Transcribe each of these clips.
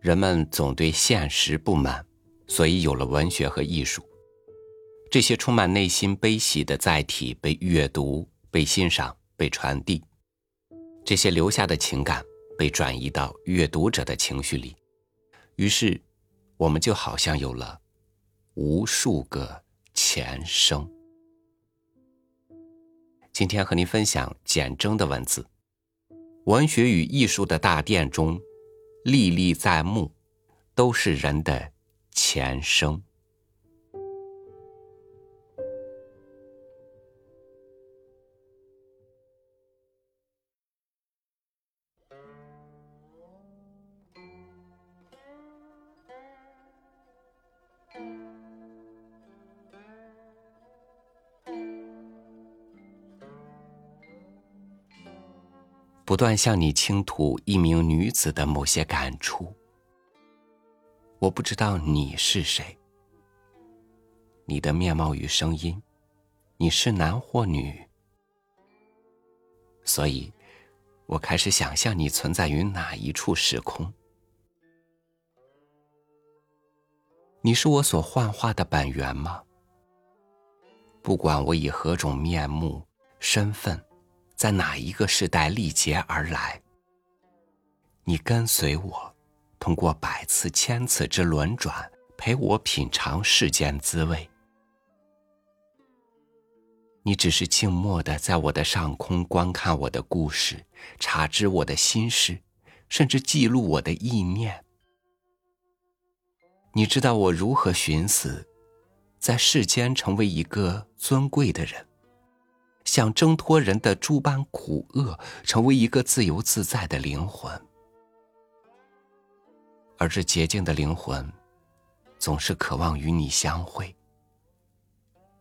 人们总对现实不满，所以有了文学和艺术。这些充满内心悲喜的载体被阅读、被欣赏、被传递，这些留下的情感被转移到阅读者的情绪里，于是，我们就好像有了无数个前生。今天和您分享简征的文字，文学与艺术的大殿中，历历在目，都是人的前生。不断向你倾吐一名女子的某些感触。我不知道你是谁，你的面貌与声音，你是男或女，所以，我开始想象你存在于哪一处时空。你是我所幻化的本源吗？不管我以何种面目、身份。在哪一个时代历劫而来？你跟随我，通过百次千次之轮转，陪我品尝世间滋味。你只是静默的在我的上空观看我的故事，察知我的心事，甚至记录我的意念。你知道我如何寻死，在世间成为一个尊贵的人。想挣脱人的诸般苦厄，成为一个自由自在的灵魂，而这洁净的灵魂，总是渴望与你相会，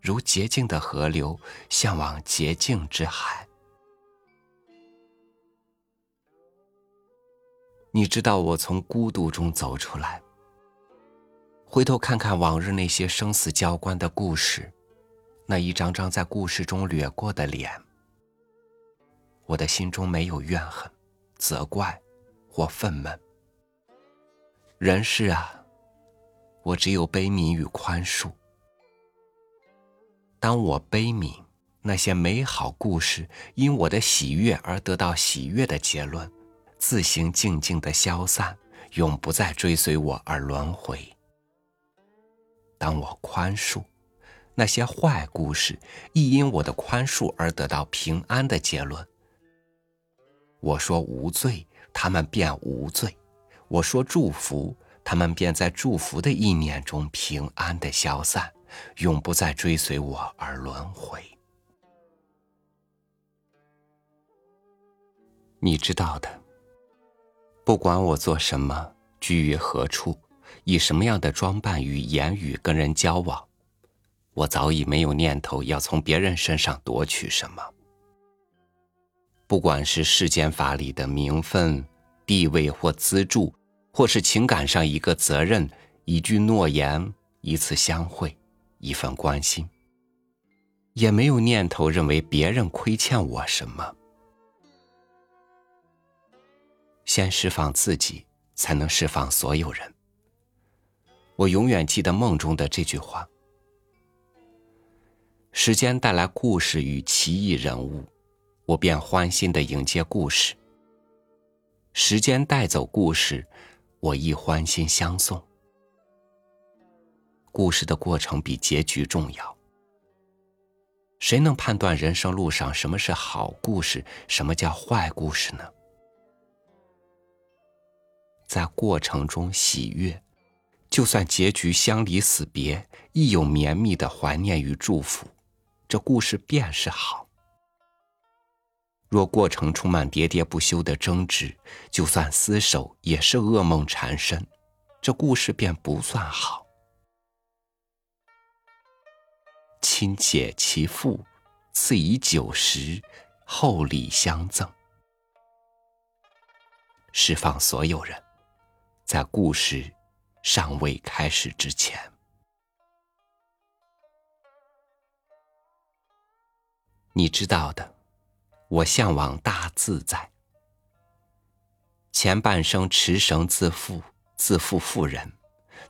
如洁净的河流向往洁净之海。你知道我从孤独中走出来，回头看看往日那些生死交关的故事。那一张张在故事中掠过的脸，我的心中没有怨恨、责怪或愤懑。人世啊，我只有悲悯与宽恕。当我悲悯那些美好故事因我的喜悦而得到喜悦的结论，自行静静的消散，永不再追随我而轮回。当我宽恕。那些坏故事亦因我的宽恕而得到平安的结论。我说无罪，他们便无罪；我说祝福，他们便在祝福的意念中平安的消散，永不再追随我而轮回。你知道的，不管我做什么，居于何处，以什么样的装扮与言语跟人交往。我早已没有念头要从别人身上夺取什么，不管是世间法里的名分、地位或资助，或是情感上一个责任、一句诺言、一次相会、一份关心，也没有念头认为别人亏欠我什么。先释放自己，才能释放所有人。我永远记得梦中的这句话。时间带来故事与奇异人物，我便欢欣的迎接故事。时间带走故事，我亦欢欣相送。故事的过程比结局重要。谁能判断人生路上什么是好故事，什么叫坏故事呢？在过程中喜悦，就算结局相离死别，亦有绵密的怀念与祝福。这故事便是好。若过程充满喋喋不休的争执，就算厮守也是噩梦缠身，这故事便不算好。亲解其父，赐以酒食，厚礼相赠，释放所有人，在故事尚未开始之前。你知道的，我向往大自在。前半生持绳自负，自负妇人，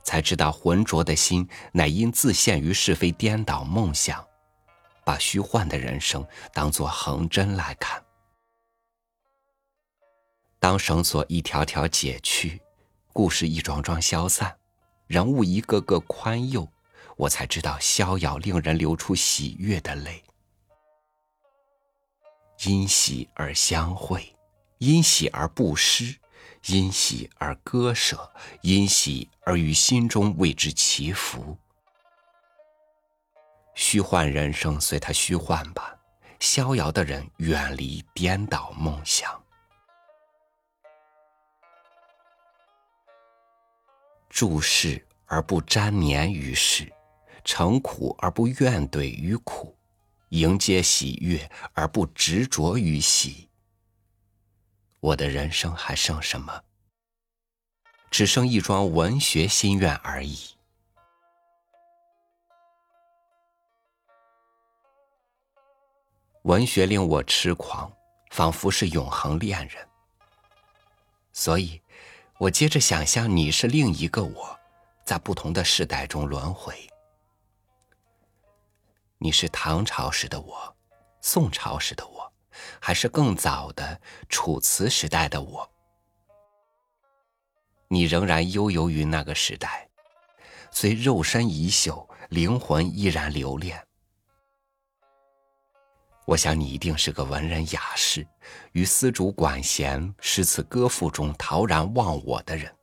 才知道浑浊的心乃因自陷于是非颠倒梦想，把虚幻的人生当作横针来看。当绳索一条条解去，故事一桩桩消散，人物一个个宽宥，我才知道逍遥令人流出喜悦的泪。因喜而相会，因喜而不失，因喜而割舍，因喜而于心中为之祈福。虚幻人生随他虚幻吧，逍遥的人远离颠倒梦想。注视而不沾黏于世，成苦而不怨怼于苦。迎接喜悦而不执着于喜，我的人生还剩什么？只剩一桩文学心愿而已。文学令我痴狂，仿佛是永恒恋人。所以，我接着想象你是另一个我，在不同的世代中轮回。你是唐朝时的我，宋朝时的我，还是更早的楚辞时代的我？你仍然悠游于那个时代，虽肉身已朽，灵魂依然留恋。我想你一定是个文人雅士，于丝竹管弦、诗词歌赋中陶然忘我的人。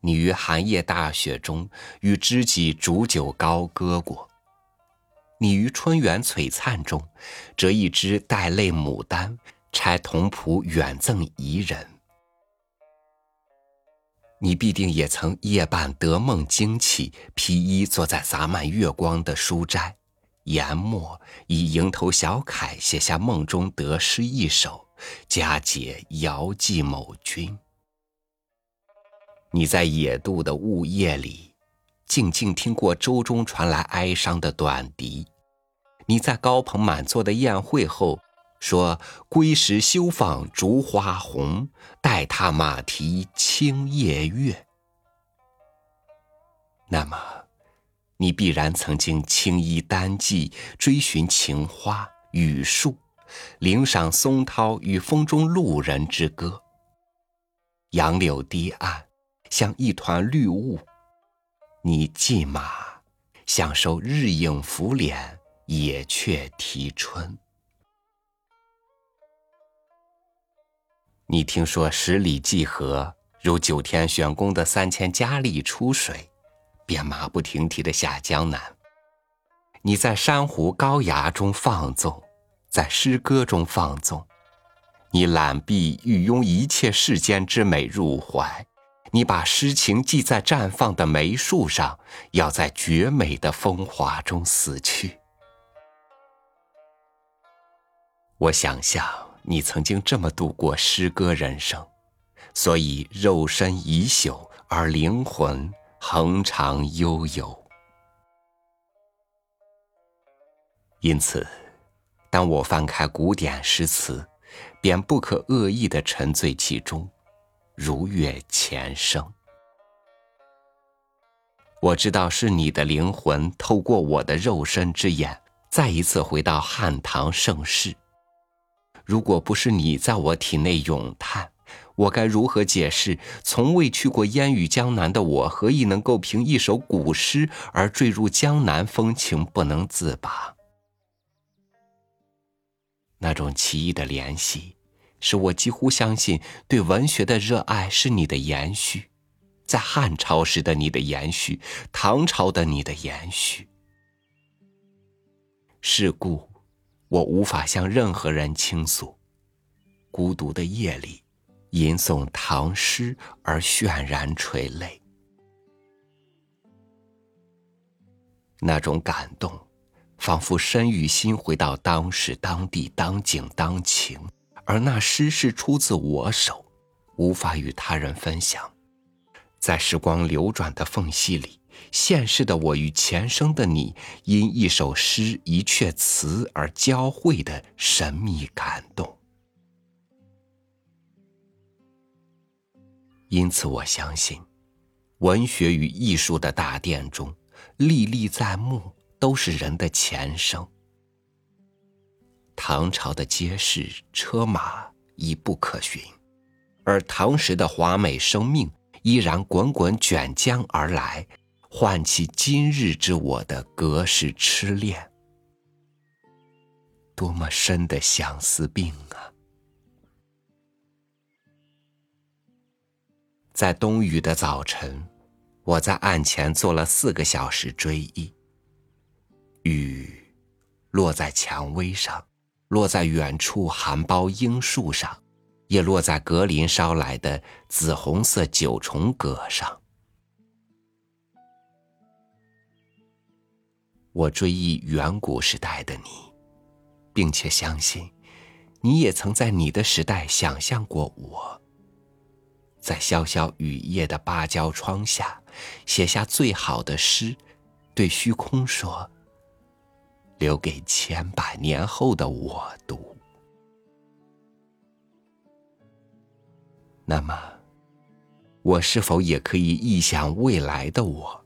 你于寒夜大雪中与知己煮酒高歌过，你于春园璀璨中折一枝带泪牡丹，拆铜谱远赠怡人。你必定也曾夜半得梦惊起，披衣坐在洒满月光的书斋，研墨以蝇头小楷写下梦中得诗一首，佳节遥寄某君。你在野渡的雾夜里，静静听过舟中传来哀伤的短笛；你在高朋满座的宴会后，说“归时休放烛花红，待踏马蹄清夜月”。那么，你必然曾经青衣单骑，追寻情花雨树，领赏松涛与风中路人之歌。杨柳堤岸。像一团绿雾，你骑马，享受日影拂脸，野雀啼春。你听说十里济河如九天玄宫的三千佳丽出水，便马不停蹄的下江南。你在珊瑚高崖中放纵，在诗歌中放纵，你揽璧欲拥一切世间之美入怀。你把诗情记在绽放的梅树上，要在绝美的风华中死去。我想象你曾经这么度过诗歌人生，所以肉身已朽，而灵魂恒长悠游。因此，当我翻开古典诗词，便不可恶意的沉醉其中。如月前生，我知道是你的灵魂透过我的肉身之眼，再一次回到汉唐盛世。如果不是你在我体内咏叹，我该如何解释从未去过烟雨江南的我，何以能够凭一首古诗而坠入江南风情不能自拔？那种奇异的联系。使我几乎相信，对文学的热爱是你的延续，在汉朝时的你的延续，唐朝的你的延续。是故，我无法向任何人倾诉。孤独的夜里，吟诵唐诗而泫然垂泪，那种感动，仿佛身与心回到当时、当地、当景、当情。而那诗是出自我手，无法与他人分享。在时光流转的缝隙里，现世的我与前生的你，因一首诗、一阙词而交汇的神秘感动。因此，我相信，文学与艺术的大殿中，历历在目都是人的前生。唐朝的街市车马已不可寻，而唐时的华美生命依然滚滚卷江而来，唤起今日之我的隔世痴恋。多么深的相思病啊！在冬雨的早晨，我在案前坐了四个小时追忆，雨落在蔷薇上。落在远处含苞樱树上，也落在格林捎来的紫红色九重葛上。我追忆远古时代的你，并且相信，你也曾在你的时代想象过我。在潇潇雨夜的芭蕉窗下，写下最好的诗，对虚空说。留给千百年后的我读。那么，我是否也可以臆想未来的我？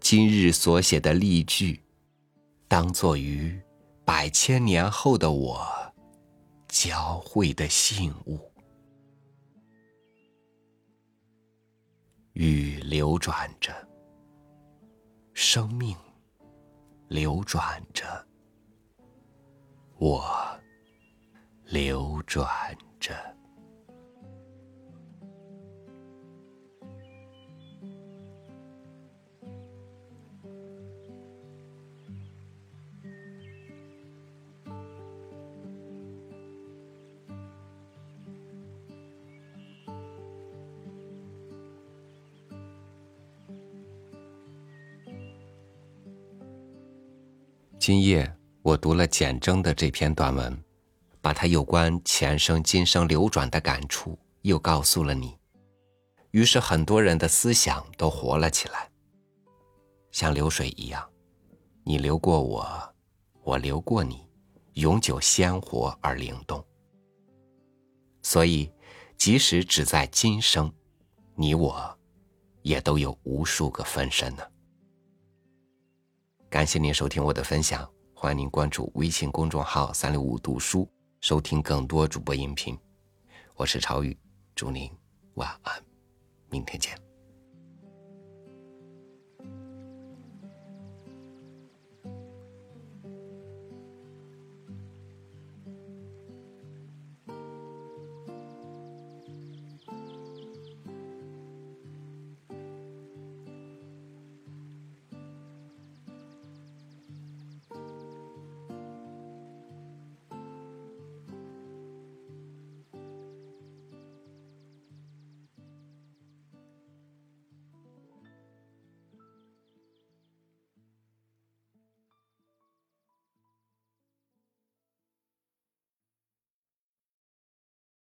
今日所写的例句，当作于百千年后的我交汇的信物。雨流转着，生命。流转着，我流转着。今夜我读了简征的这篇短文，把他有关前生今生流转的感触又告诉了你。于是很多人的思想都活了起来，像流水一样，你流过我，我流过你，永久鲜活而灵动。所以，即使只在今生，你我也都有无数个分身呢。感谢您收听我的分享，欢迎您关注微信公众号“三六五读书”，收听更多主播音频。我是朝宇，祝您晚安，明天见。